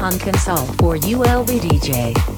on console for ULB DJ.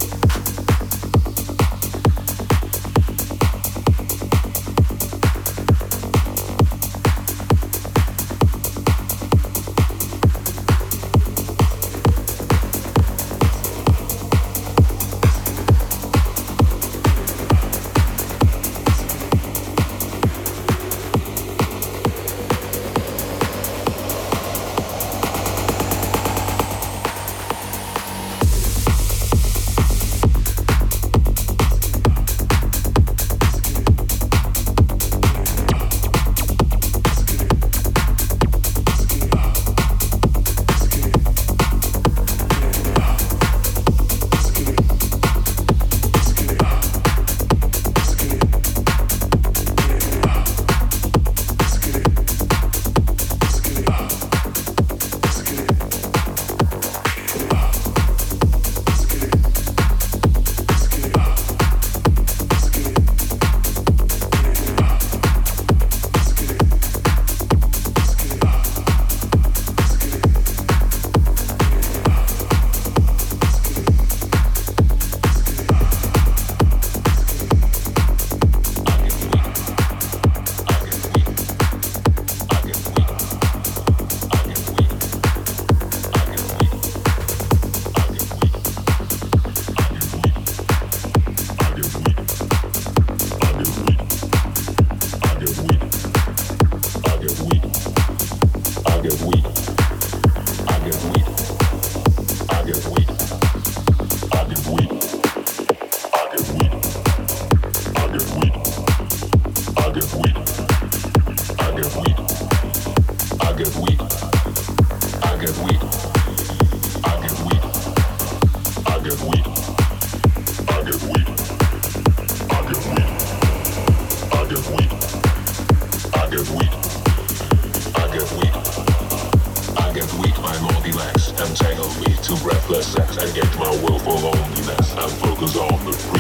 forget my willful loneliness. I focus on the free.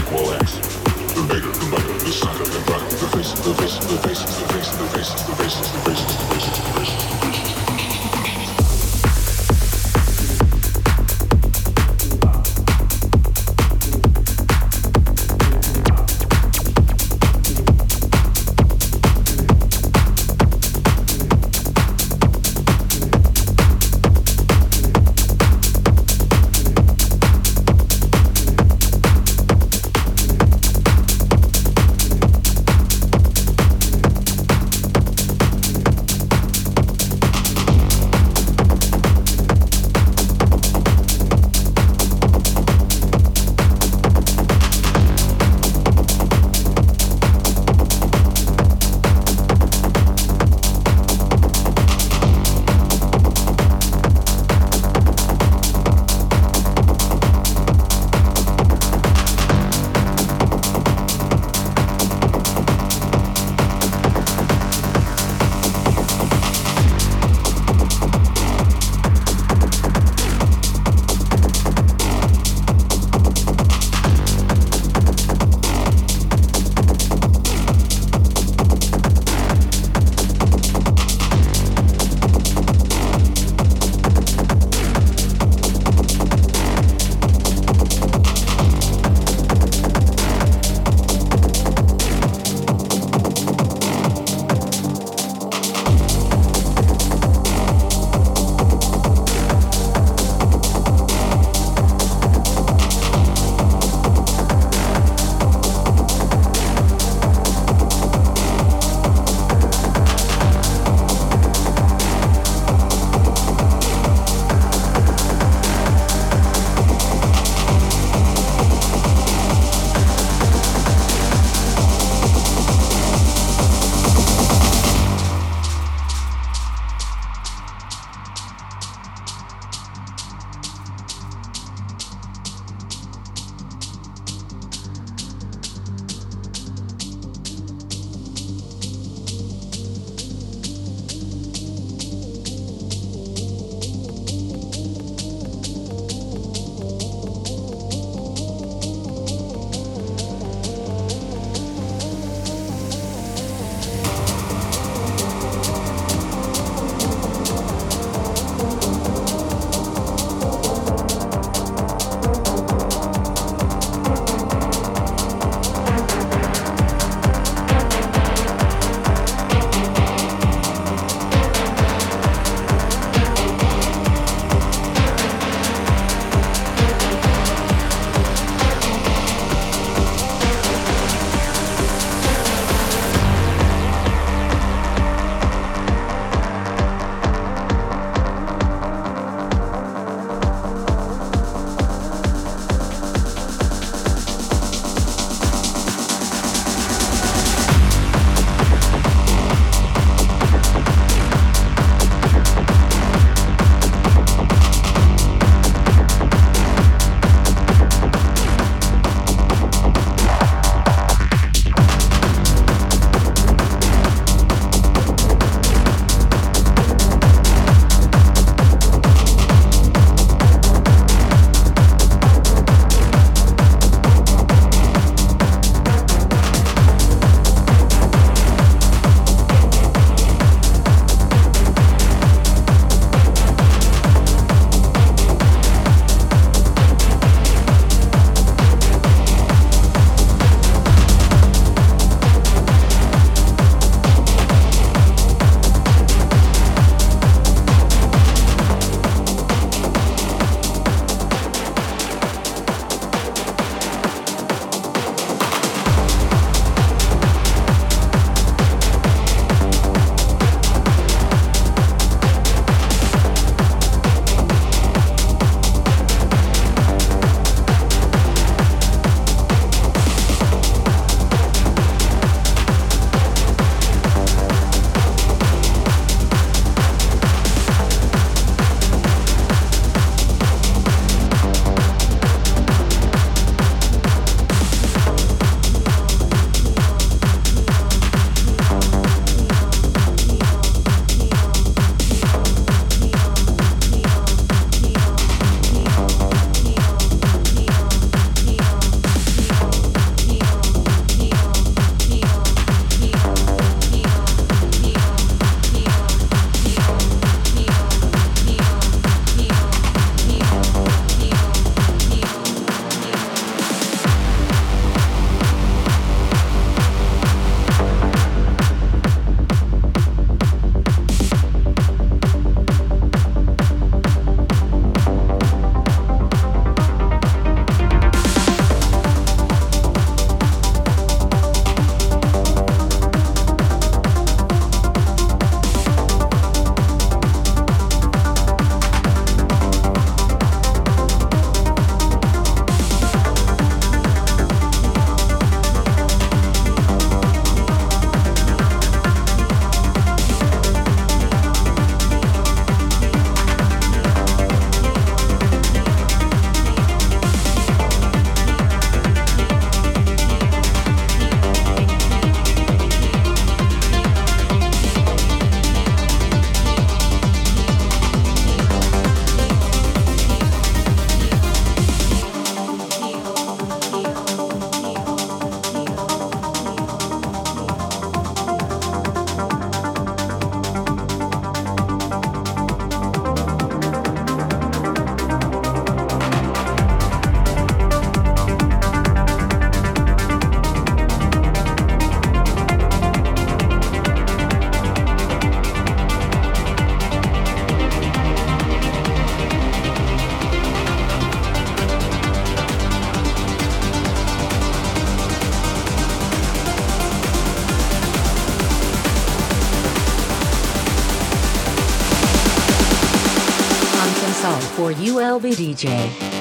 All for ULB DJ.